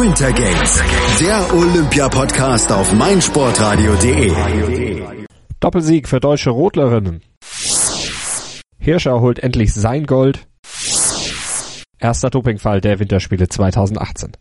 Winter Games, der Olympia-Podcast auf meinsportradio.de. Doppelsieg für deutsche Rodlerinnen. Hirscher holt endlich sein Gold. Erster Dopingfall der Winterspiele 2018.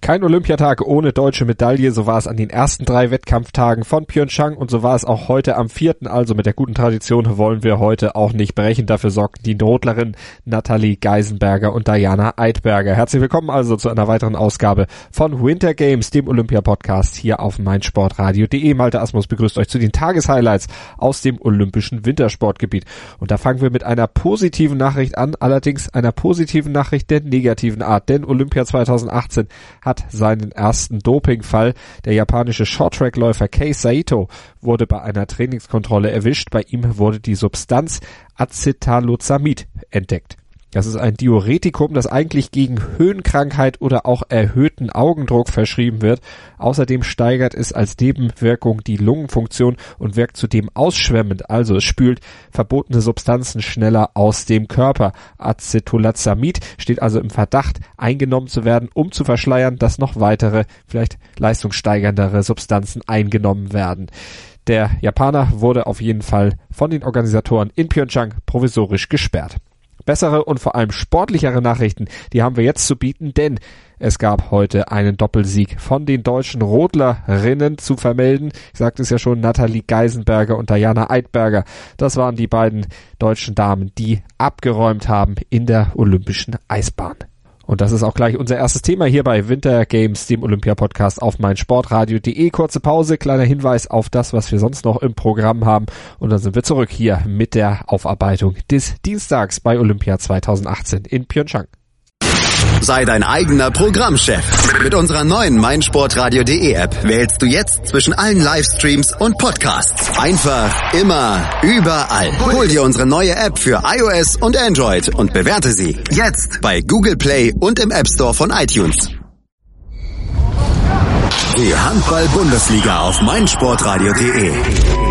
Kein Olympiatag ohne deutsche Medaille, so war es an den ersten drei Wettkampftagen von Pyeongchang und so war es auch heute am vierten. Also mit der guten Tradition wollen wir heute auch nicht brechen. Dafür sorgten die Notlerin Nathalie Geisenberger und Diana Eidberger. Herzlich willkommen also zu einer weiteren Ausgabe von Winter Games, dem Olympia-Podcast hier auf meinsportradio.de. Malte Asmus begrüßt euch zu den Tageshighlights aus dem olympischen Wintersportgebiet. Und da fangen wir mit einer positiven Nachricht an, allerdings einer positiven Nachricht der negativen Art, denn Olympia 2018 hat hat seinen ersten Dopingfall. Der japanische Shorttrackläufer Kei Saito wurde bei einer Trainingskontrolle erwischt. Bei ihm wurde die Substanz Acetalosamid entdeckt. Das ist ein Diuretikum, das eigentlich gegen Höhenkrankheit oder auch erhöhten Augendruck verschrieben wird. Außerdem steigert es als Nebenwirkung die Lungenfunktion und wirkt zudem ausschwemmend, also es spült verbotene Substanzen schneller aus dem Körper. Acetolazamid steht also im Verdacht, eingenommen zu werden, um zu verschleiern, dass noch weitere, vielleicht leistungssteigerndere Substanzen eingenommen werden. Der Japaner wurde auf jeden Fall von den Organisatoren in Pyeongchang provisorisch gesperrt. Bessere und vor allem sportlichere Nachrichten, die haben wir jetzt zu bieten, denn es gab heute einen Doppelsieg von den deutschen Rodlerinnen zu vermelden. Ich sagte es ja schon, Nathalie Geisenberger und Diana Eidberger. Das waren die beiden deutschen Damen, die abgeräumt haben in der olympischen Eisbahn. Und das ist auch gleich unser erstes Thema hier bei Winter Games, dem Olympia-Podcast auf meinsportradio.de. Kurze Pause, kleiner Hinweis auf das, was wir sonst noch im Programm haben. Und dann sind wir zurück hier mit der Aufarbeitung des Dienstags bei Olympia 2018 in Pyeongchang. Sei dein eigener Programmchef. Mit unserer neuen meinsportradio.de App wählst du jetzt zwischen allen Livestreams und Podcasts. Einfach, immer, überall. Hol dir unsere neue App für iOS und Android und bewerte sie jetzt bei Google Play und im App Store von iTunes. Die Handball-Bundesliga auf meinsportradio.de.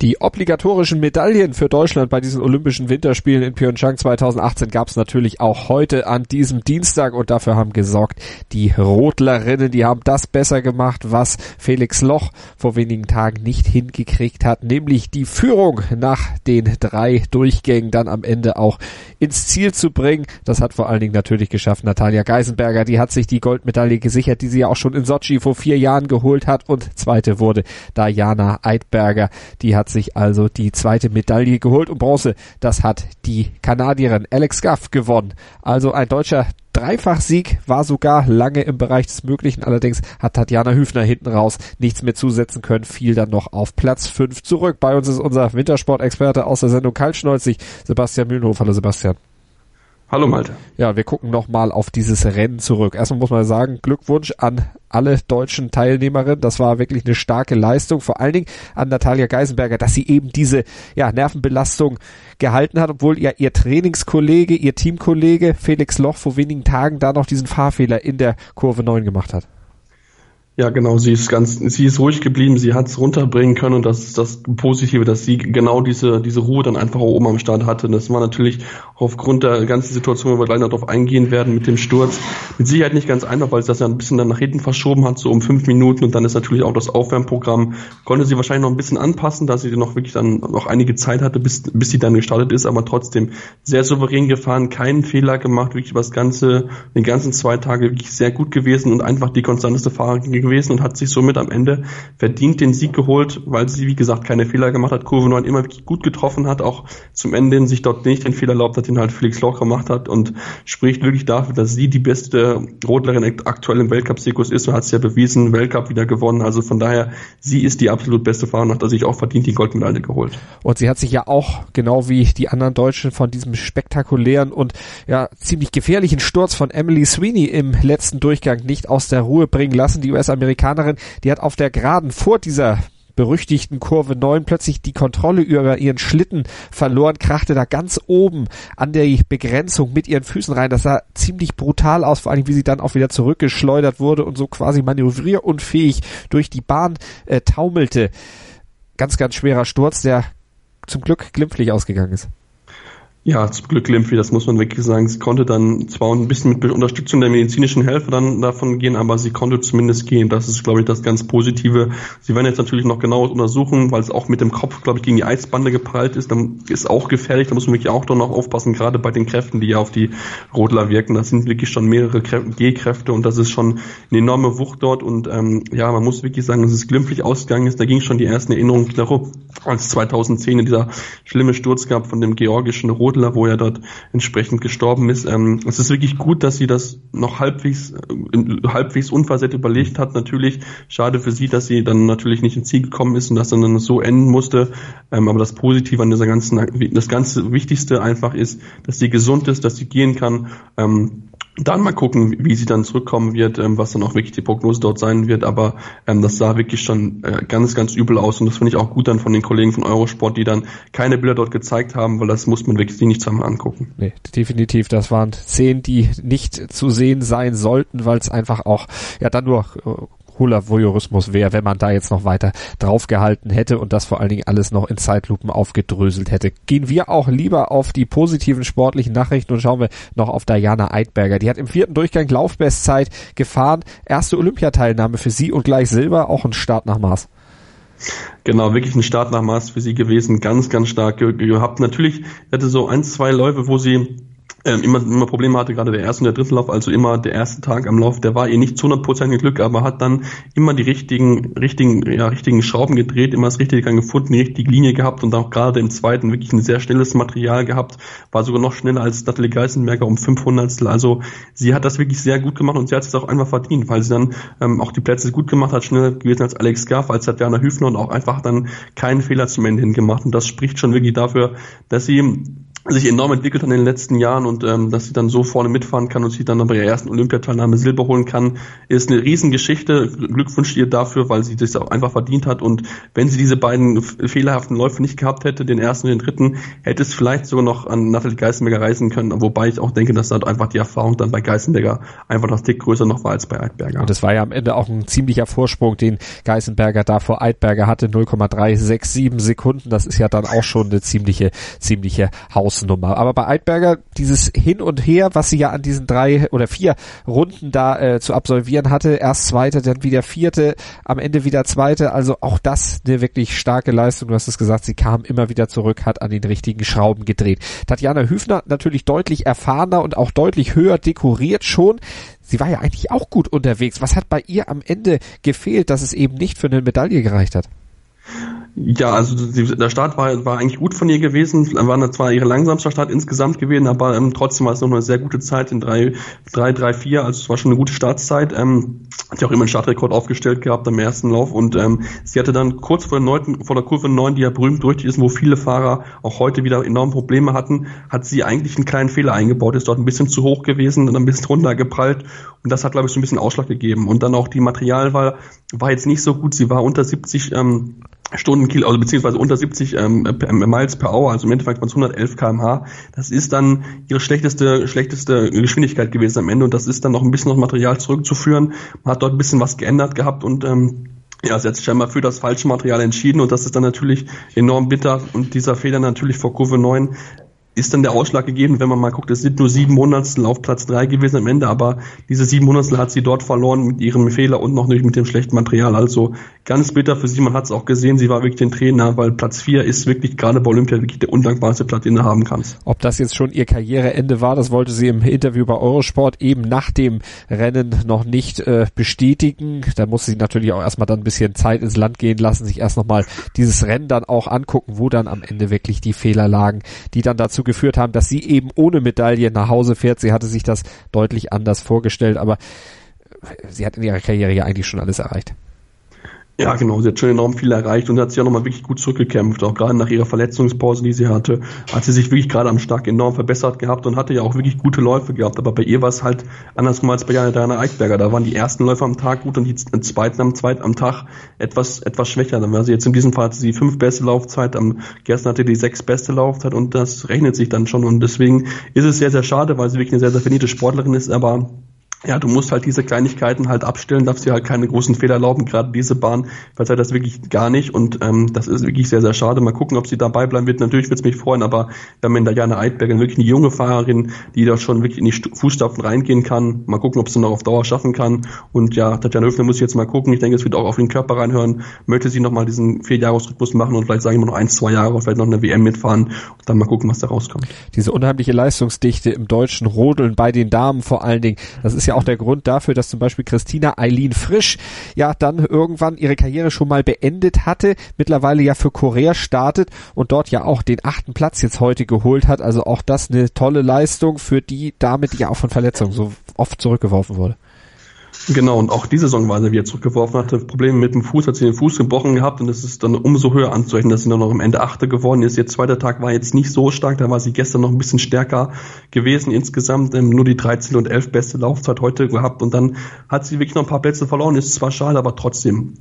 Die obligatorischen Medaillen für Deutschland bei diesen Olympischen Winterspielen in Pyeongchang 2018 gab es natürlich auch heute an diesem Dienstag und dafür haben gesorgt die Rodlerinnen, die haben das besser gemacht, was Felix Loch vor wenigen Tagen nicht hingekriegt hat, nämlich die Führung nach den drei Durchgängen dann am Ende auch ins Ziel zu bringen. Das hat vor allen Dingen natürlich geschafft Natalia Geisenberger, die hat sich die Goldmedaille gesichert, die sie ja auch schon in Sochi vor vier Jahren geholt hat. Und zweite wurde Diana Eidberger, die hat sich also die zweite Medaille geholt und Bronze, das hat die Kanadierin Alex Gaff gewonnen. Also ein deutscher Dreifachsieg war sogar lange im Bereich des Möglichen. Allerdings hat Tatjana Hüfner hinten raus nichts mehr zusetzen können, fiel dann noch auf Platz 5 zurück. Bei uns ist unser Wintersportexperte aus der Sendung Kaltschneuzig, Sebastian Mühlenhof. Hallo Sebastian. Hallo Malte. Ja, wir gucken nochmal auf dieses Rennen zurück. Erstmal muss man sagen, Glückwunsch an alle deutschen Teilnehmerinnen. Das war wirklich eine starke Leistung. Vor allen Dingen an Natalia Geisenberger, dass sie eben diese ja, Nervenbelastung gehalten hat, obwohl ja ihr Trainingskollege, ihr Teamkollege Felix Loch vor wenigen Tagen da noch diesen Fahrfehler in der Kurve 9 gemacht hat. Ja, genau, sie ist ganz, sie ist ruhig geblieben, sie hat es runterbringen können und das ist das Positive, dass sie genau diese, diese Ruhe dann einfach oben am Start hatte. Das war natürlich aufgrund der ganzen Situation, wo wir gleich noch darauf eingehen werden mit dem Sturz, mit Sicherheit nicht ganz einfach, weil sie das ja ein bisschen dann nach hinten verschoben hat, so um fünf Minuten und dann ist natürlich auch das Aufwärmprogramm, konnte sie wahrscheinlich noch ein bisschen anpassen, da sie noch wirklich dann noch einige Zeit hatte, bis, bis sie dann gestartet ist, aber trotzdem sehr souverän gefahren, keinen Fehler gemacht, wirklich über das ganze, den ganzen zwei Tage wirklich sehr gut gewesen und einfach die konstanteste Fahrerin gewesen und hat sich somit am Ende verdient den Sieg geholt, weil sie, wie gesagt, keine Fehler gemacht hat. Kurve 9 immer gut getroffen hat, auch zum Ende sich dort nicht den Fehler erlaubt hat, den halt Felix Loch gemacht hat und spricht wirklich dafür, dass sie die beste Rodlerin aktuell im Weltcup-Zirkus ist und hat es ja bewiesen, Weltcup wieder gewonnen. Also von daher, sie ist die absolut beste Fahrerin, hat sich auch verdient die Goldmedaille geholt. Und sie hat sich ja auch, genau wie die anderen Deutschen, von diesem spektakulären und ja ziemlich gefährlichen Sturz von Emily Sweeney im letzten Durchgang nicht aus der Ruhe bringen lassen. Die US-Amerikanerin, die hat auf der Geraden vor dieser berüchtigten Kurve 9 plötzlich die Kontrolle über ihren Schlitten verloren, krachte da ganz oben an der Begrenzung mit ihren Füßen rein. Das sah ziemlich brutal aus, vor allem wie sie dann auch wieder zurückgeschleudert wurde und so quasi manövrierunfähig durch die Bahn äh, taumelte. Ganz, ganz schwerer Sturz, der zum Glück glimpflich ausgegangen ist. Ja, zum Glück Limpfi, das muss man wirklich sagen. Sie konnte dann zwar ein bisschen mit Unterstützung der medizinischen Helfer dann davon gehen, aber sie konnte zumindest gehen. Das ist, glaube ich, das ganz Positive. Sie werden jetzt natürlich noch genauer untersuchen, weil es auch mit dem Kopf, glaube ich, gegen die Eisbande geprallt ist. Dann ist auch gefährlich. Da muss man wirklich auch noch aufpassen, gerade bei den Kräften, die ja auf die Rodler wirken. Das sind wirklich schon mehrere G-Kräfte und das ist schon eine enorme Wucht dort. Und ähm, ja, man muss wirklich sagen, dass es glimpflich ausgegangen ist. Da ging schon die ersten Erinnerungen darum, als 2010 in dieser schlimme Sturz gab von dem georgischen Rodler Adler, wo er dort entsprechend gestorben ist. Ähm, es ist wirklich gut, dass sie das noch halbwegs, äh, halbwegs unversehrt überlegt hat. Natürlich schade für sie, dass sie dann natürlich nicht ins Ziel gekommen ist und das dann so enden musste. Ähm, aber das Positive an dieser ganzen, das ganze Wichtigste einfach ist, dass sie gesund ist, dass sie gehen kann. Ähm, dann mal gucken, wie sie dann zurückkommen wird, ähm, was dann auch wirklich die Prognose dort sein wird. Aber ähm, das sah wirklich schon äh, ganz, ganz übel aus. Und das finde ich auch gut dann von den Kollegen von Eurosport, die dann keine Bilder dort gezeigt haben, weil das muss man wirklich nicht zusammen angucken. Nee, definitiv. Das waren Szenen, die nicht zu sehen sein sollten, weil es einfach auch ja dann nur äh, cooler Voyeurismus wäre, wenn man da jetzt noch weiter draufgehalten hätte und das vor allen Dingen alles noch in Zeitlupen aufgedröselt hätte. Gehen wir auch lieber auf die positiven sportlichen Nachrichten und schauen wir noch auf Diana Eidberger. Die hat im vierten Durchgang Laufbestzeit gefahren. Erste Olympiateilnahme für sie und gleich Silber, auch ein Start nach Maß. Genau, wirklich ein Start nach Maß für sie gewesen, ganz, ganz stark gehabt. Natürlich hatte so ein, zwei Läufe, wo sie ähm, immer, immer Probleme hatte, gerade der erste und der dritte Lauf, also immer der erste Tag am Lauf, der war ihr nicht zu 100% Glück, aber hat dann immer die richtigen, richtigen, ja, richtigen Schrauben gedreht, immer das Richtige gefunden, die richtige Linie gehabt und auch gerade im zweiten wirklich ein sehr schnelles Material gehabt, war sogar noch schneller als Natalie Geisenberger um 500 Also sie hat das wirklich sehr gut gemacht und sie hat es auch einfach verdient, weil sie dann ähm, auch die Plätze gut gemacht hat, schneller gewesen als Alex Gaff, als Tatjana Hüfner und auch einfach dann keinen Fehler zum Ende hin gemacht. Und das spricht schon wirklich dafür, dass sie sich enorm entwickelt hat in den letzten Jahren und ähm, dass sie dann so vorne mitfahren kann und sich dann bei ihrer ersten Olympiateilnahme Silber holen kann, ist eine Riesengeschichte. Glückwunsch ihr dafür, weil sie das auch einfach verdient hat. Und wenn sie diese beiden fehlerhaften Läufe nicht gehabt hätte, den ersten und den dritten, hätte es vielleicht sogar noch an Nathalie Geisenberger reisen können, wobei ich auch denke, dass dann einfach die Erfahrung dann bei Geisenberger einfach noch Tick größer noch war als bei Eidberger. Und es war ja am Ende auch ein ziemlicher Vorsprung, den Geisenberger da vor Eidberger hatte, 0,367 Sekunden, das ist ja dann auch schon eine ziemliche, ziemliche Hausnummer. Aber bei Eidberger dieses Hin und Her, was sie ja an diesen drei oder vier Runden da äh, zu absolvieren hatte, erst zweite, dann wieder vierte, am Ende wieder zweite, also auch das eine wirklich starke Leistung. Du hast es gesagt, sie kam immer wieder zurück, hat an den richtigen Schrauben gedreht. Tatjana Hüfner natürlich deutlich erfahrener und auch deutlich höher dekoriert schon. Sie war ja eigentlich auch gut unterwegs. Was hat bei ihr am Ende gefehlt, dass es eben nicht für eine Medaille gereicht hat? Ja, also der Start war, war eigentlich gut von ihr gewesen. War zwar ihre langsamste Start insgesamt gewesen, aber ähm, trotzdem war es noch eine sehr gute Zeit in 3, 3, 3, 4. Also es war schon eine gute Startzeit. Ähm, hat ja auch immer einen Startrekord aufgestellt gehabt am ersten Lauf und ähm, sie hatte dann kurz vor der, neunten, vor der Kurve 9, die ja berühmt durch ist, wo viele Fahrer auch heute wieder enorm Probleme hatten, hat sie eigentlich einen kleinen Fehler eingebaut, ist dort ein bisschen zu hoch gewesen, dann ein bisschen runtergeprallt und das hat, glaube ich, so ein bisschen Ausschlag gegeben. Und dann auch die Materialwahl war jetzt nicht so gut. Sie war unter 70 ähm, Stundenkilo, also beziehungsweise unter 70 ähm, Miles per Hour, also im Endeffekt waren es 111 kmh. Das ist dann ihre schlechteste, schlechteste Geschwindigkeit gewesen am Ende und das ist dann noch ein bisschen noch Material zurückzuführen. Man hat dort ein bisschen was geändert gehabt und ähm, ja, sie hat sich scheinbar für das falsche Material entschieden und das ist dann natürlich enorm bitter und dieser Fehler natürlich vor Kurve 9 ist dann der Ausschlag gegeben, wenn man mal guckt, es sind nur sieben Monatstel auf Platz drei gewesen am Ende, aber diese sieben Monatstel hat sie dort verloren mit ihrem Fehler und noch nicht mit dem schlechten Material. Also ganz bitter für sie, man hat es auch gesehen, sie war wirklich den Trainer, weil Platz vier ist wirklich gerade bei Olympia wirklich der undankbarste Platz, den du haben kannst. Ob das jetzt schon ihr Karriereende war, das wollte sie im Interview bei Eurosport eben nach dem Rennen noch nicht äh, bestätigen. Da musste sie natürlich auch erstmal dann ein bisschen Zeit ins Land gehen lassen, sich erst nochmal dieses Rennen dann auch angucken, wo dann am Ende wirklich die Fehler lagen, die dann dazu geführt haben, dass sie eben ohne Medaille nach Hause fährt. Sie hatte sich das deutlich anders vorgestellt, aber sie hat in ihrer Karriere ja eigentlich schon alles erreicht. Ja, genau. Sie hat schon enorm viel erreicht und hat sich auch nochmal wirklich gut zurückgekämpft. Auch gerade nach ihrer Verletzungspause, die sie hatte, hat sie sich wirklich gerade am Start enorm verbessert gehabt und hatte ja auch wirklich gute Läufe gehabt. Aber bei ihr war es halt andersrum als bei Jana Eichberger. Da waren die ersten Läufe am Tag gut und die zweiten am zweiten am Tag etwas, etwas schwächer. Dann war sie jetzt in diesem Fall hatte sie fünf beste Laufzeit, am gestern hatte die sechs beste Laufzeit und das rechnet sich dann schon. Und deswegen ist es sehr, sehr schade, weil sie wirklich eine sehr, sehr verdiente Sportlerin ist, aber ja, du musst halt diese Kleinigkeiten halt abstellen, darfst dir halt keine großen Fehler erlauben, gerade diese Bahn verzeiht das wirklich gar nicht und ähm, das ist wirklich sehr, sehr schade. Mal gucken, ob sie dabei bleiben wird. Natürlich wird es mich freuen, aber wir haben in der Jana Eidberger wirklich eine junge Fahrerin, die da schon wirklich in die Fußstapfen reingehen kann. Mal gucken, ob sie noch auf Dauer schaffen kann. Und ja, Tatjana Höfner muss ich jetzt mal gucken. Ich denke, es wird auch auf den Körper reinhören. Möchte sie nochmal diesen Vierjahresrhythmus machen und vielleicht sagen wir noch ein, zwei Jahre, vielleicht noch eine WM mitfahren und dann mal gucken, was da rauskommt. Diese unheimliche Leistungsdichte im deutschen Rodeln bei den Damen vor allen Dingen, das ist ja auch der Grund dafür, dass zum Beispiel Christina Eileen Frisch ja dann irgendwann ihre Karriere schon mal beendet hatte, mittlerweile ja für Korea startet und dort ja auch den achten Platz jetzt heute geholt hat. Also auch das eine tolle Leistung für die Dame, die ja auch von Verletzungen so oft zurückgeworfen wurde. Genau, und auch diese Saisonweise, wie er zurückgeworfen hatte, Probleme mit dem Fuß, hat sie den Fuß gebrochen gehabt und es ist dann umso höher anzurechnen, dass sie dann noch am Ende Achte geworden ist. Ihr zweiter Tag war jetzt nicht so stark, da war sie gestern noch ein bisschen stärker gewesen. Insgesamt ähm, nur die 13 und 11 beste Laufzeit heute gehabt und dann hat sie wirklich noch ein paar Plätze verloren. Ist zwar schade, aber trotzdem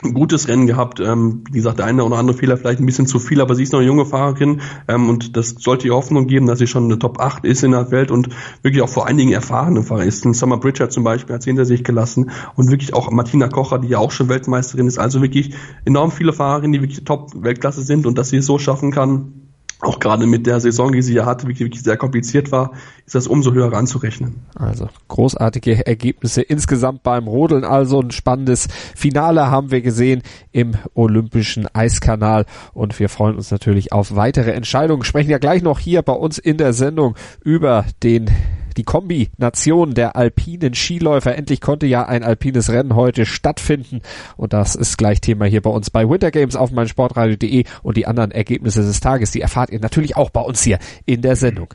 gutes Rennen gehabt. Ähm, wie gesagt, der eine oder andere Fehler vielleicht ein bisschen zu viel, aber sie ist noch eine junge Fahrerin ähm, und das sollte ihr Hoffnung geben, dass sie schon eine Top 8 ist in der Welt und wirklich auch vor allen Dingen erfahrene Fahrer ist. Summer Bridger zum Beispiel hat sie hinter sich gelassen und wirklich auch Martina Kocher, die ja auch schon Weltmeisterin ist. Also wirklich enorm viele Fahrerinnen, die wirklich Top-Weltklasse sind und dass sie es so schaffen kann, auch gerade mit der Saison, die sie ja hatte, wirklich, sehr kompliziert war, ist das umso höher anzurechnen. Also großartige Ergebnisse insgesamt beim Rodeln. Also ein spannendes Finale haben wir gesehen im Olympischen Eiskanal und wir freuen uns natürlich auf weitere Entscheidungen. Sprechen ja gleich noch hier bei uns in der Sendung über den die Kombination der alpinen Skiläufer. Endlich konnte ja ein alpines Rennen heute stattfinden und das ist gleich Thema hier bei uns bei Winter Games auf meinsportradio.de und die anderen Ergebnisse des Tages, die erfahrt ihr natürlich auch bei uns hier in der Sendung.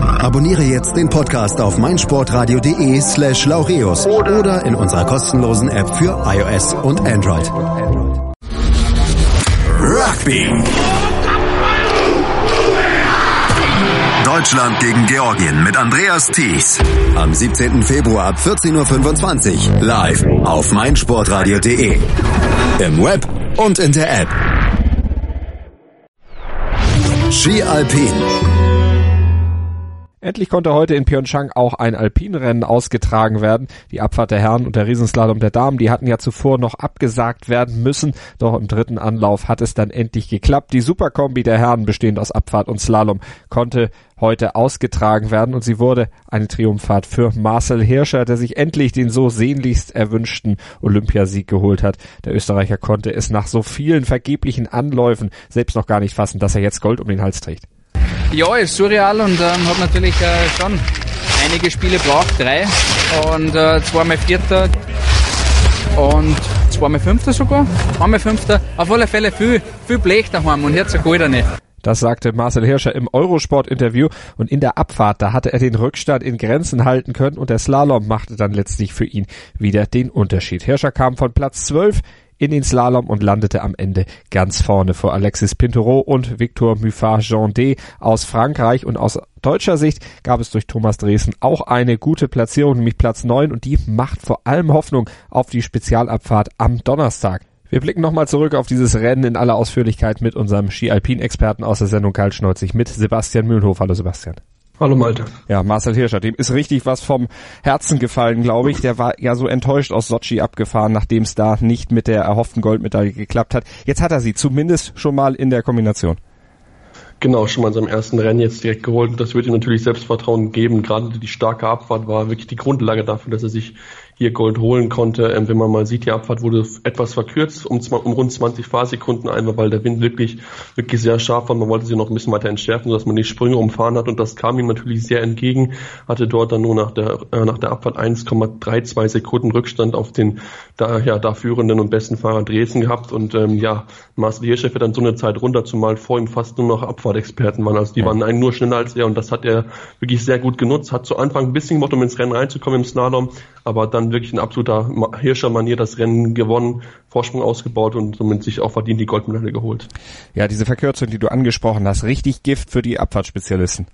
Abonniere jetzt den Podcast auf meinsportradio.de slash laureus oder in unserer kostenlosen App für iOS und Android. Rugby. Deutschland gegen Georgien mit Andreas Thies. Am 17. Februar ab 14.25 Uhr live auf meinsportradio.de. Im Web und in der App. Ski Alpin. Endlich konnte heute in Pyeongchang auch ein Alpinrennen ausgetragen werden. Die Abfahrt der Herren und der Riesenslalom der Damen, die hatten ja zuvor noch abgesagt werden müssen. Doch im dritten Anlauf hat es dann endlich geklappt. Die Superkombi der Herren, bestehend aus Abfahrt und Slalom, konnte heute ausgetragen werden und sie wurde eine Triumphfahrt für Marcel Hirscher, der sich endlich den so sehnlichst erwünschten Olympiasieg geholt hat. Der Österreicher konnte es nach so vielen vergeblichen Anläufen selbst noch gar nicht fassen, dass er jetzt Gold um den Hals trägt. Ja, ist surreal und ähm, hat natürlich äh, schon einige Spiele braucht, drei. Und äh, zweimal Vierter und zweimal Fünfter sogar, einmal Fünfter, auf alle Fälle viel, viel Blech daheim und jetzt so nicht. Das sagte Marcel Hirscher im Eurosport-Interview. Und in der Abfahrt, da hatte er den Rückstand in Grenzen halten können. Und der Slalom machte dann letztlich für ihn wieder den Unterschied. Hirscher kam von Platz 12 in den Slalom und landete am Ende ganz vorne vor Alexis Pintereau und Victor Muffat-Jean aus Frankreich und aus deutscher Sicht gab es durch Thomas Dresden auch eine gute Platzierung, nämlich Platz 9 und die macht vor allem Hoffnung auf die Spezialabfahrt am Donnerstag. Wir blicken nochmal zurück auf dieses Rennen in aller Ausführlichkeit mit unserem Ski-Alpin-Experten aus der Sendung Kaltschneuzig mit Sebastian Mühlenhof. Hallo Sebastian. Hallo Malte. Ja, Marcel Hirscher, dem ist richtig was vom Herzen gefallen, glaube ich. Der war ja so enttäuscht aus Sochi abgefahren, nachdem es da nicht mit der erhofften Goldmedaille geklappt hat. Jetzt hat er sie zumindest schon mal in der Kombination. Genau, schon mal in seinem ersten Rennen jetzt direkt geholt. Das wird ihm natürlich Selbstvertrauen geben. Gerade die starke Abfahrt war wirklich die Grundlage dafür, dass er sich hier Gold holen konnte. Ähm, wenn man mal sieht, die Abfahrt wurde etwas verkürzt um, um rund 20 Fahrsekunden, einfach weil der Wind wirklich, wirklich sehr scharf war. Man wollte sie noch ein bisschen weiter entschärfen, sodass man die Sprünge umfahren hat und das kam ihm natürlich sehr entgegen. Hatte dort dann nur nach der, äh, nach der Abfahrt 1,32 Sekunden Rückstand auf den da, ja, da führenden und besten Fahrer Dresden gehabt und ähm, ja, Marcel Hirschef hat dann so eine Zeit runter, zumal vor ihm fast nur noch Abfahrtexperten waren. Also die waren einen nur schneller als er und das hat er wirklich sehr gut genutzt. Hat zu Anfang ein bisschen gemacht, um ins Rennen reinzukommen im Slalom, aber dann wirklich in absoluter Hirscher-Manier das Rennen gewonnen, Vorsprung ausgebaut und somit sich auch verdient die Goldmedaille geholt. Ja, diese Verkürzung, die du angesprochen hast, richtig Gift für die Abfahrtsspezialisten.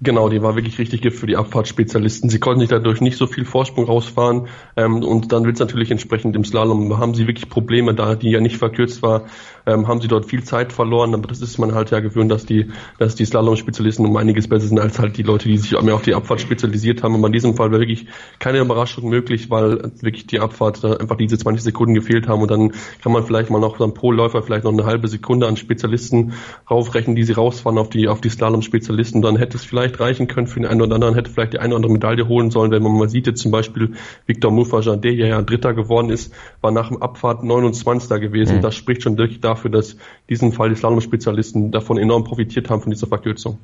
Genau, die war wirklich richtig Gift für die Abfahrtsspezialisten. Sie konnten sich dadurch nicht so viel Vorsprung rausfahren ähm, und dann wird es natürlich entsprechend im Slalom, haben sie wirklich Probleme, da die ja nicht verkürzt war, ähm, haben sie dort viel Zeit verloren, aber das ist man halt ja gewöhnt, dass die, dass die Slalom-Spezialisten um einiges besser sind als halt die Leute, die sich mehr auf die Abfahrt spezialisiert haben. Und in diesem Fall war wirklich keine Überraschung möglich, weil wirklich die Abfahrt da einfach diese 20 Sekunden gefehlt haben und dann kann man vielleicht mal noch am Pro-Läufer vielleicht noch eine halbe Sekunde an Spezialisten raufrechnen, die sie rausfahren auf die, auf die Slalom-Spezialisten, dann hätte es vielleicht reichen können für den einen oder anderen, hätte vielleicht die eine oder andere Medaille holen sollen, wenn man mal sieht, jetzt zum Beispiel Victor Mufajan, der ja Dritter geworden ist, war nach dem Abfahrt 29. gewesen. Mhm. Das spricht schon wirklich dafür, dass diesen Fall die Slalom-Spezialisten davon enorm profitiert haben von dieser Verkürzung.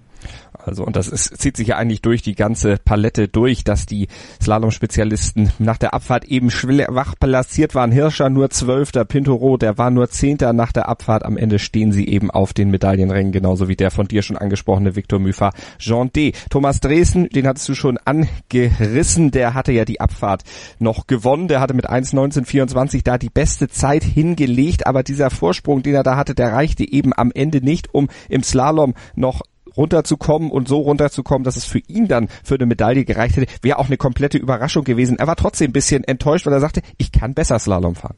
Also, und das ist, zieht sich ja eigentlich durch die ganze Palette durch, dass die Slalom-Spezialisten nach der Abfahrt eben schwach platziert waren. Hirscher nur Zwölfter, Pintoro, der war nur Zehnter nach der Abfahrt. Am Ende stehen sie eben auf den Medaillenrängen, genauso wie der von dir schon angesprochene Victor Müfer, Jean D. Thomas Dresden, den hattest du schon angerissen, der hatte ja die Abfahrt noch gewonnen. Der hatte mit 1.1924 da die beste Zeit hingelegt, aber dieser Vorsprung, den er da hatte, der reichte eben am Ende nicht, um im Slalom noch runterzukommen und so runterzukommen, dass es für ihn dann für eine Medaille gereicht hätte, wäre auch eine komplette Überraschung gewesen. Er war trotzdem ein bisschen enttäuscht, weil er sagte, ich kann besser Slalom fahren.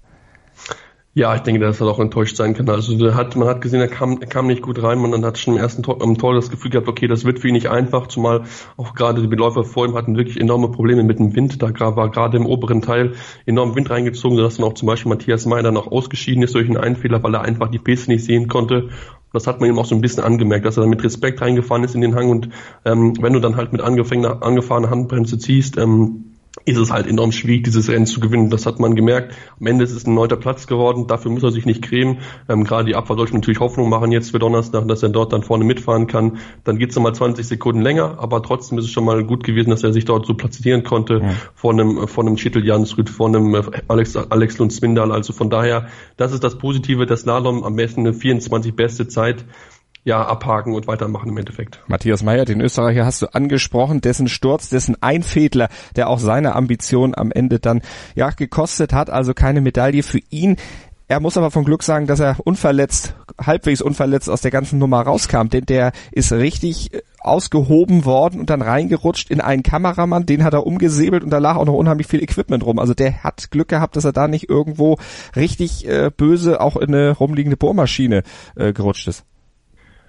Ja, ich denke, dass er auch enttäuscht sein kann. Also hat, man hat gesehen, er kam, er kam nicht gut rein. Man hat schon im ersten Tor, am Tor das Gefühl gehabt, okay, das wird für ihn nicht einfach, zumal auch gerade die Läufer vor ihm hatten wirklich enorme Probleme mit dem Wind. Da war gerade im oberen Teil enorm Wind reingezogen, sodass dann auch zum Beispiel Matthias May dann auch ausgeschieden ist durch einen Einfehler, weil er einfach die Piste nicht sehen konnte. Das hat man ihm auch so ein bisschen angemerkt, dass er dann mit Respekt reingefahren ist in den Hang und ähm, wenn du dann halt mit angefahrener Handbremse ziehst, ähm, ist es halt enorm schwierig, dieses Rennen zu gewinnen. Das hat man gemerkt. Am Ende ist es ein neunter Platz geworden. Dafür muss er sich nicht cremen. Ähm, gerade die Abfahrt sollte natürlich Hoffnung machen jetzt für Donnerstag, dass er dort dann vorne mitfahren kann. Dann geht's nochmal 20 Sekunden länger, aber trotzdem ist es schon mal gut gewesen, dass er sich dort so platzieren konnte ja. vor einem, vor einem Schittel Jansrud, vor einem äh, Alex, Alex Lund Swindal. Also von daher, das ist das Positive, das Slalom am besten eine 24 beste Zeit ja, abhaken und weitermachen im Endeffekt. Matthias Meyer, den Österreicher hast du angesprochen, dessen Sturz, dessen Einfädler, der auch seine Ambition am Ende dann ja gekostet hat, also keine Medaille für ihn. Er muss aber von Glück sagen, dass er unverletzt, halbwegs unverletzt aus der ganzen Nummer rauskam, denn der ist richtig äh, ausgehoben worden und dann reingerutscht in einen Kameramann, den hat er umgesäbelt und da lag auch noch unheimlich viel Equipment rum. Also der hat Glück gehabt, dass er da nicht irgendwo richtig äh, böse auch in eine rumliegende Bohrmaschine äh, gerutscht ist.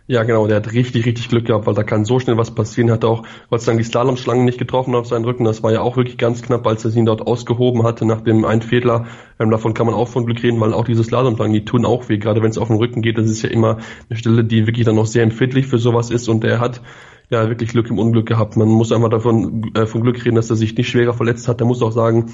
Ja, genau, der hat richtig, richtig Glück gehabt, weil da kann so schnell was passieren. Hat auch Gott sei Dank die Slalomschlangen nicht getroffen auf seinen Rücken. Das war ja auch wirklich ganz knapp, als er ihn dort ausgehoben hatte nach dem Einfädler. Ähm, davon kann man auch von Glück reden, weil auch diese Slalomschlangen, die tun auch weh, gerade wenn es auf den Rücken geht. Das ist ja immer eine Stelle, die wirklich dann noch sehr empfindlich für sowas ist und er hat ja wirklich Glück im Unglück gehabt. Man muss einfach davon äh, von Glück reden, dass er sich nicht schwerer verletzt hat. Er muss auch sagen,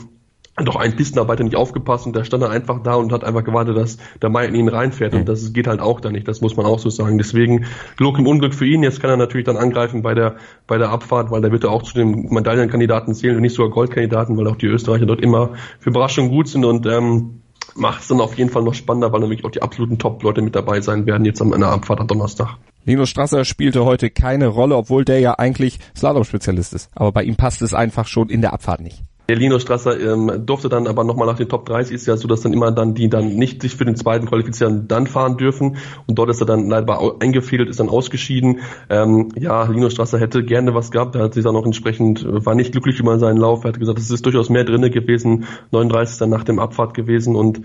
doch ein Pistenarbeiter nicht aufgepasst und der stand dann einfach da und hat einfach gewartet, dass der Mai in ihn reinfährt und das geht halt auch da nicht, das muss man auch so sagen. Deswegen Glück im Unglück für ihn, jetzt kann er natürlich dann angreifen bei der, bei der Abfahrt, weil da wird er auch zu den Medaillenkandidaten zählen und nicht sogar Goldkandidaten, weil auch die Österreicher dort immer für Überraschungen gut sind und ähm, macht es dann auf jeden Fall noch spannender, weil nämlich auch die absoluten Top-Leute mit dabei sein werden jetzt an einer Abfahrt am Donnerstag. Linus Strasser spielte heute keine Rolle, obwohl der ja eigentlich Slalom-Spezialist ist. Aber bei ihm passt es einfach schon in der Abfahrt nicht. Der Lino Strasser ähm, durfte dann aber nochmal nach den Top 30 ist ja so, dass dann immer dann die dann nicht sich für den zweiten qualifizieren, dann fahren dürfen. Und dort ist er dann leider eingefädelt, ist dann ausgeschieden. Ähm, ja, Lino Strasser hätte gerne was gehabt. Er hat sich dann auch entsprechend, war nicht glücklich über seinen Lauf. Er hat gesagt, es ist durchaus mehr drinne gewesen. 39 dann nach dem Abfahrt gewesen. Und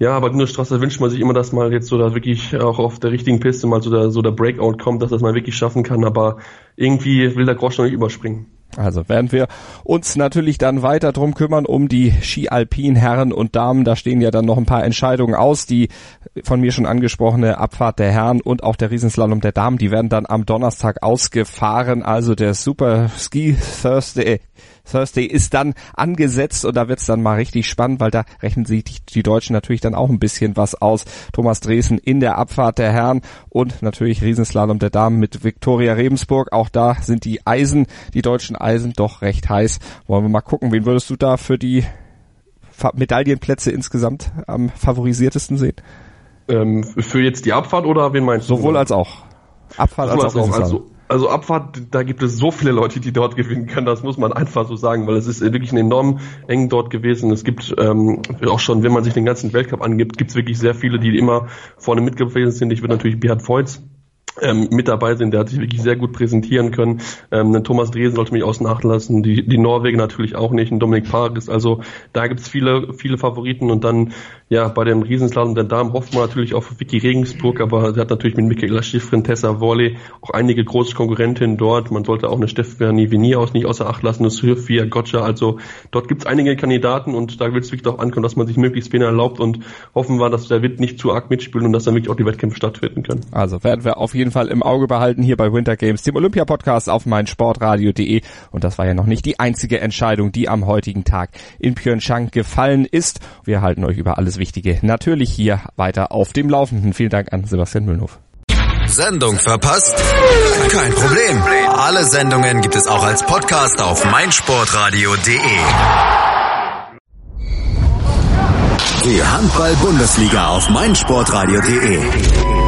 ja, aber Lino Strasser wünscht man sich immer, dass mal jetzt so da wirklich auch auf der richtigen Piste mal so der, so der Breakout kommt, dass das mal wirklich schaffen kann. Aber irgendwie will der Grosch noch nicht überspringen. Also werden wir uns natürlich dann weiter drum kümmern um die Ski-Alpin Herren und Damen. Da stehen ja dann noch ein paar Entscheidungen aus. Die von mir schon angesprochene Abfahrt der Herren und auch der Riesenslalom der Damen, die werden dann am Donnerstag ausgefahren. Also der Super Ski Thursday Thursday ist dann angesetzt und da wird's dann mal richtig spannend, weil da rechnen sich die, die, Deutschen natürlich dann auch ein bisschen was aus. Thomas Dresen in der Abfahrt der Herren und natürlich Riesenslalom der Damen mit Viktoria Rebensburg. Auch da sind die Eisen, die deutschen Eisen doch recht heiß. Wollen wir mal gucken, wen würdest du da für die Medaillenplätze insgesamt am favorisiertesten sehen? Ähm, für jetzt die Abfahrt oder wen meinst du? Sowohl als auch. Abfahrt als, als auch. Also, also Abfahrt, da gibt es so viele Leute, die dort gewinnen können, das muss man einfach so sagen, weil es ist wirklich ein enorm eng dort gewesen. Es gibt ähm, auch schon, wenn man sich den ganzen Weltcup angibt, gibt es wirklich sehr viele, die immer vorne mitgewesen sind. Ich würde natürlich Beat Voits ähm, mit dabei sind. Der hat sich wirklich sehr gut präsentieren können. Ähm, Thomas Dresen sollte mich außen acht lassen. Die, die Norwegen natürlich auch nicht. Ein Dominik Paris. Also da gibt's viele, viele Favoriten. Und dann ja bei dem Riesenslalom der Damen hofft man natürlich auf Vicky Regensburg, aber sie hat natürlich mit Michaela Schiffrin, Tessa Worley auch einige große Konkurrentinnen dort. Man sollte auch eine Stefanie Venier nicht außer Acht lassen, eine Sophia Gotcha. Also dort gibt's einige Kandidaten und da wird es wirklich darauf ankommen, dass man sich möglichst wenig erlaubt und hoffen wir, dass der Wind nicht zu arg mitspielt und dass dann wirklich auch die Wettkämpfe stattfinden können. Also werden wir auf jeden Fall im Auge behalten hier bei Winter Games, dem Olympia-Podcast auf meinsportradio.de. Und das war ja noch nicht die einzige Entscheidung, die am heutigen Tag in Pyeongchang gefallen ist. Wir halten euch über alles Wichtige natürlich hier weiter auf dem Laufenden. Vielen Dank an Sebastian Mühlenhof. Sendung verpasst? Kein Problem. Alle Sendungen gibt es auch als Podcast auf meinsportradio.de. Die Handball-Bundesliga auf meinsportradio.de.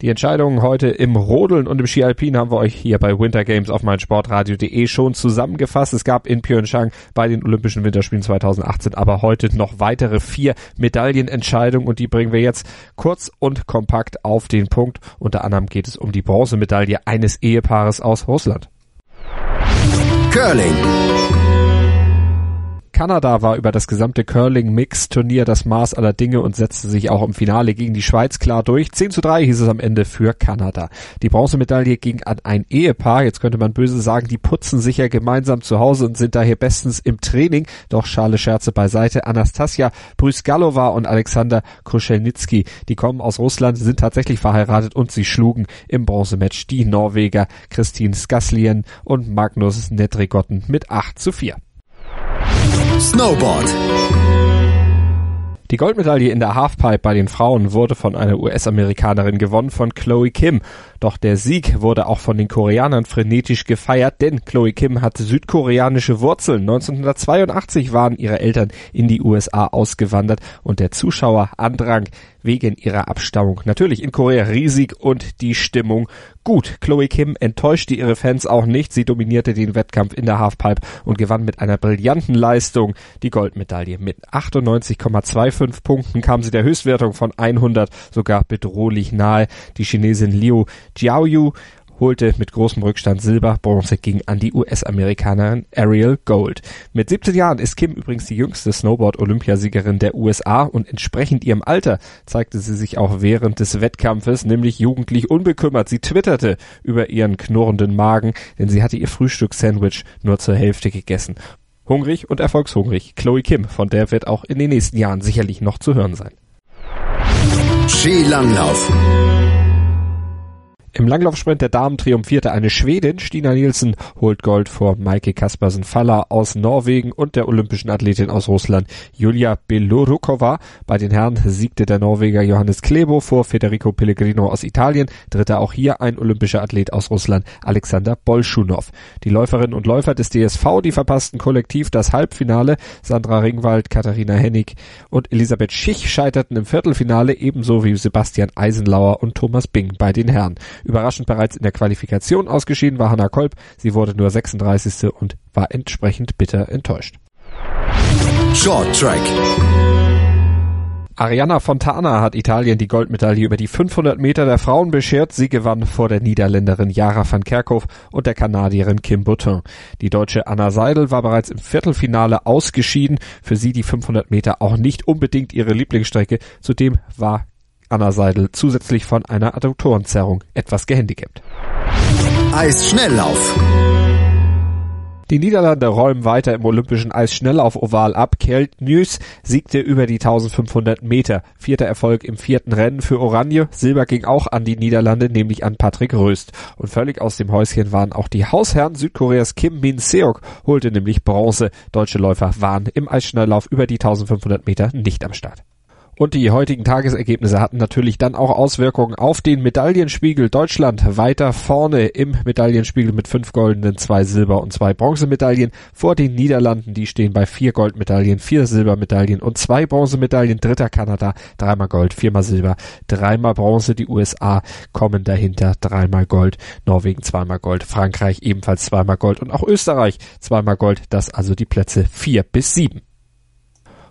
Die Entscheidungen heute im Rodeln und im Ski Alpin haben wir euch hier bei Winter Games auf meinsportradio.de schon zusammengefasst. Es gab in Pyeongchang bei den Olympischen Winterspielen 2018 aber heute noch weitere vier Medaillenentscheidungen und die bringen wir jetzt kurz und kompakt auf den Punkt. Unter anderem geht es um die Bronzemedaille eines Ehepaares aus Russland. Curling. Kanada war über das gesamte Curling-Mix-Turnier das Maß aller Dinge und setzte sich auch im Finale gegen die Schweiz klar durch. 10 zu 3 hieß es am Ende für Kanada. Die Bronzemedaille ging an ein Ehepaar. Jetzt könnte man böse sagen, die putzen sich ja gemeinsam zu Hause und sind daher bestens im Training. Doch schale Scherze beiseite. Anastasia Brysgalova und Alexander Kruschelnitsky, die kommen aus Russland, sind tatsächlich verheiratet und sie schlugen im Bronzematch die Norweger Christine Skaslien und Magnus Nedregotten mit 8 zu 4. Snowboard. Die Goldmedaille in der Halfpipe bei den Frauen wurde von einer US-Amerikanerin gewonnen, von Chloe Kim. Doch der Sieg wurde auch von den Koreanern frenetisch gefeiert, denn Chloe Kim hatte südkoreanische Wurzeln. 1982 waren ihre Eltern in die USA ausgewandert und der Zuschauerandrang wegen ihrer Abstammung natürlich in Korea riesig und die Stimmung gut. Chloe Kim enttäuschte ihre Fans auch nicht. Sie dominierte den Wettkampf in der Halfpipe und gewann mit einer brillanten Leistung die Goldmedaille. Mit 98,25 Punkten kam sie der Höchstwertung von 100 sogar bedrohlich nahe. Die Chinesin Liu Jiaoyu holte mit großem Rückstand Silber, Bronze ging an die US-Amerikanerin Ariel Gold. Mit 17 Jahren ist Kim übrigens die jüngste Snowboard-Olympiasiegerin der USA und entsprechend ihrem Alter zeigte sie sich auch während des Wettkampfes, nämlich jugendlich unbekümmert. Sie twitterte über ihren knurrenden Magen, denn sie hatte ihr Frühstückssandwich nur zur Hälfte gegessen. Hungrig und erfolgshungrig, Chloe Kim, von der wird auch in den nächsten Jahren sicherlich noch zu hören sein. Skilanglauf. Im Langlaufsprint der Damen triumphierte eine Schwedin. Stina Nielsen holt Gold vor Maike Kaspersen Faller aus Norwegen und der olympischen Athletin aus Russland Julia Belorukova. Bei den Herren siegte der Norweger Johannes Klebo vor Federico Pellegrino aus Italien. Dritter auch hier ein olympischer Athlet aus Russland, Alexander Bolschunow. Die Läuferinnen und Läufer des DSV, die verpassten kollektiv das Halbfinale. Sandra Ringwald, Katharina Hennig und Elisabeth Schich scheiterten im Viertelfinale, ebenso wie Sebastian Eisenlauer und Thomas Bing bei den Herren. Überraschend bereits in der Qualifikation ausgeschieden war Hanna Kolb. Sie wurde nur 36. und war entsprechend bitter enttäuscht. Short Track. Arianna Fontana hat Italien die Goldmedaille über die 500 Meter der Frauen beschert. Sie gewann vor der Niederländerin Jara van Kerkhoff und der Kanadierin Kim Button. Die deutsche Anna Seidel war bereits im Viertelfinale ausgeschieden. Für sie die 500 Meter auch nicht unbedingt ihre Lieblingsstrecke. Zudem war Anna Seidel zusätzlich von einer Adduktorenzerrung etwas gehandicapt. Eisschnelllauf. Die Niederlande räumen weiter im olympischen Eisschnelllauf-Oval ab. Kjeld News siegte über die 1500 Meter. Vierter Erfolg im vierten Rennen für Oranje. Silber ging auch an die Niederlande, nämlich an Patrick Röst. Und völlig aus dem Häuschen waren auch die Hausherren Südkoreas Kim Min Seok, holte nämlich Bronze. Deutsche Läufer waren im Eisschnelllauf über die 1500 Meter nicht am Start. Und die heutigen Tagesergebnisse hatten natürlich dann auch Auswirkungen auf den Medaillenspiegel. Deutschland weiter vorne im Medaillenspiegel mit fünf goldenen, zwei Silber- und zwei Bronzemedaillen vor den Niederlanden. Die stehen bei vier Goldmedaillen, vier Silbermedaillen und zwei Bronzemedaillen. Dritter Kanada, dreimal Gold, viermal Silber, dreimal Bronze. Die USA kommen dahinter, dreimal Gold. Norwegen zweimal Gold, Frankreich ebenfalls zweimal Gold und auch Österreich zweimal Gold. Das also die Plätze vier bis sieben.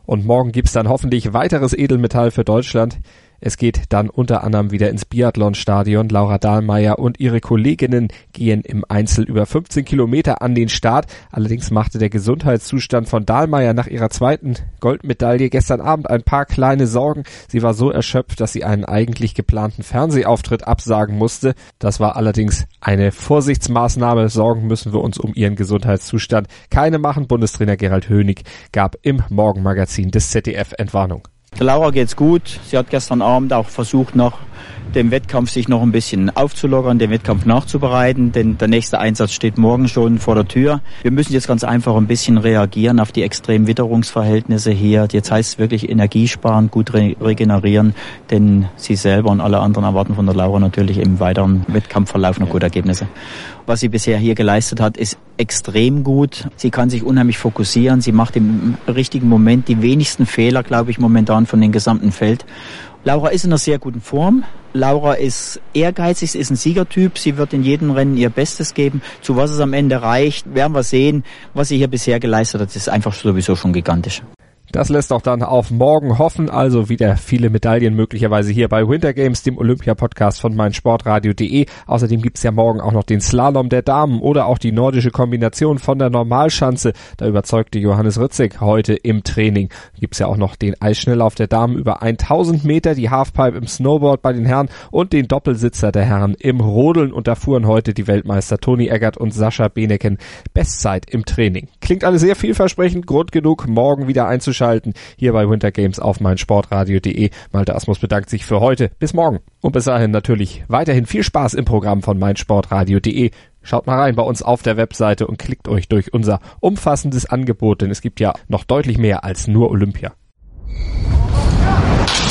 Und morgen gibt's dann hoffentlich weiteres Edelmetall für Deutschland. Es geht dann unter anderem wieder ins Biathlonstadion. Laura Dahlmeier und ihre Kolleginnen gehen im Einzel über 15 Kilometer an den Start. Allerdings machte der Gesundheitszustand von Dahlmeier nach ihrer zweiten Goldmedaille gestern Abend ein paar kleine Sorgen. Sie war so erschöpft, dass sie einen eigentlich geplanten Fernsehauftritt absagen musste. Das war allerdings eine Vorsichtsmaßnahme. Sorgen müssen wir uns um ihren Gesundheitszustand keine machen. Bundestrainer Gerald Hönig gab im Morgenmagazin des ZDF Entwarnung. Der Laura geht's gut. Sie hat gestern Abend auch versucht, noch dem Wettkampf sich noch ein bisschen aufzulockern, den Wettkampf nachzubereiten, denn der nächste Einsatz steht morgen schon vor der Tür. Wir müssen jetzt ganz einfach ein bisschen reagieren auf die extremen Witterungsverhältnisse hier. Jetzt heißt es wirklich Energie sparen, gut re regenerieren, denn sie selber und alle anderen erwarten von der Laura natürlich im weiteren Wettkampfverlauf noch gute Ergebnisse. Was sie bisher hier geleistet hat, ist extrem gut. Sie kann sich unheimlich fokussieren. Sie macht im richtigen Moment die wenigsten Fehler, glaube ich, momentan von dem gesamten Feld. Laura ist in einer sehr guten Form. Laura ist ehrgeizig, sie ist ein Siegertyp. Sie wird in jedem Rennen ihr Bestes geben. Zu was es am Ende reicht, werden wir sehen. Was sie hier bisher geleistet hat, ist einfach sowieso schon gigantisch. Das lässt auch dann auf morgen hoffen, also wieder viele Medaillen möglicherweise hier bei Winter Games, dem Olympia-Podcast von meinsportradio.de. Außerdem gibt's ja morgen auch noch den Slalom der Damen oder auch die nordische Kombination von der Normalschanze. Da überzeugte Johannes Ritzig heute im Training. Gibt's ja auch noch den Eisschnelllauf der Damen über 1000 Meter, die Halfpipe im Snowboard bei den Herren und den Doppelsitzer der Herren im Rodeln. Und da fuhren heute die Weltmeister Toni Eggert und Sascha Beneken Bestzeit im Training. Klingt alles sehr vielversprechend, Grund genug, morgen wieder einzuschalten einschalten hier bei Winter Games auf meinsportradio.de. Malte Asmus bedankt sich für heute. Bis morgen. Und bis dahin natürlich weiterhin viel Spaß im Programm von meinsportradio.de. Schaut mal rein bei uns auf der Webseite und klickt euch durch unser umfassendes Angebot, denn es gibt ja noch deutlich mehr als nur Olympia.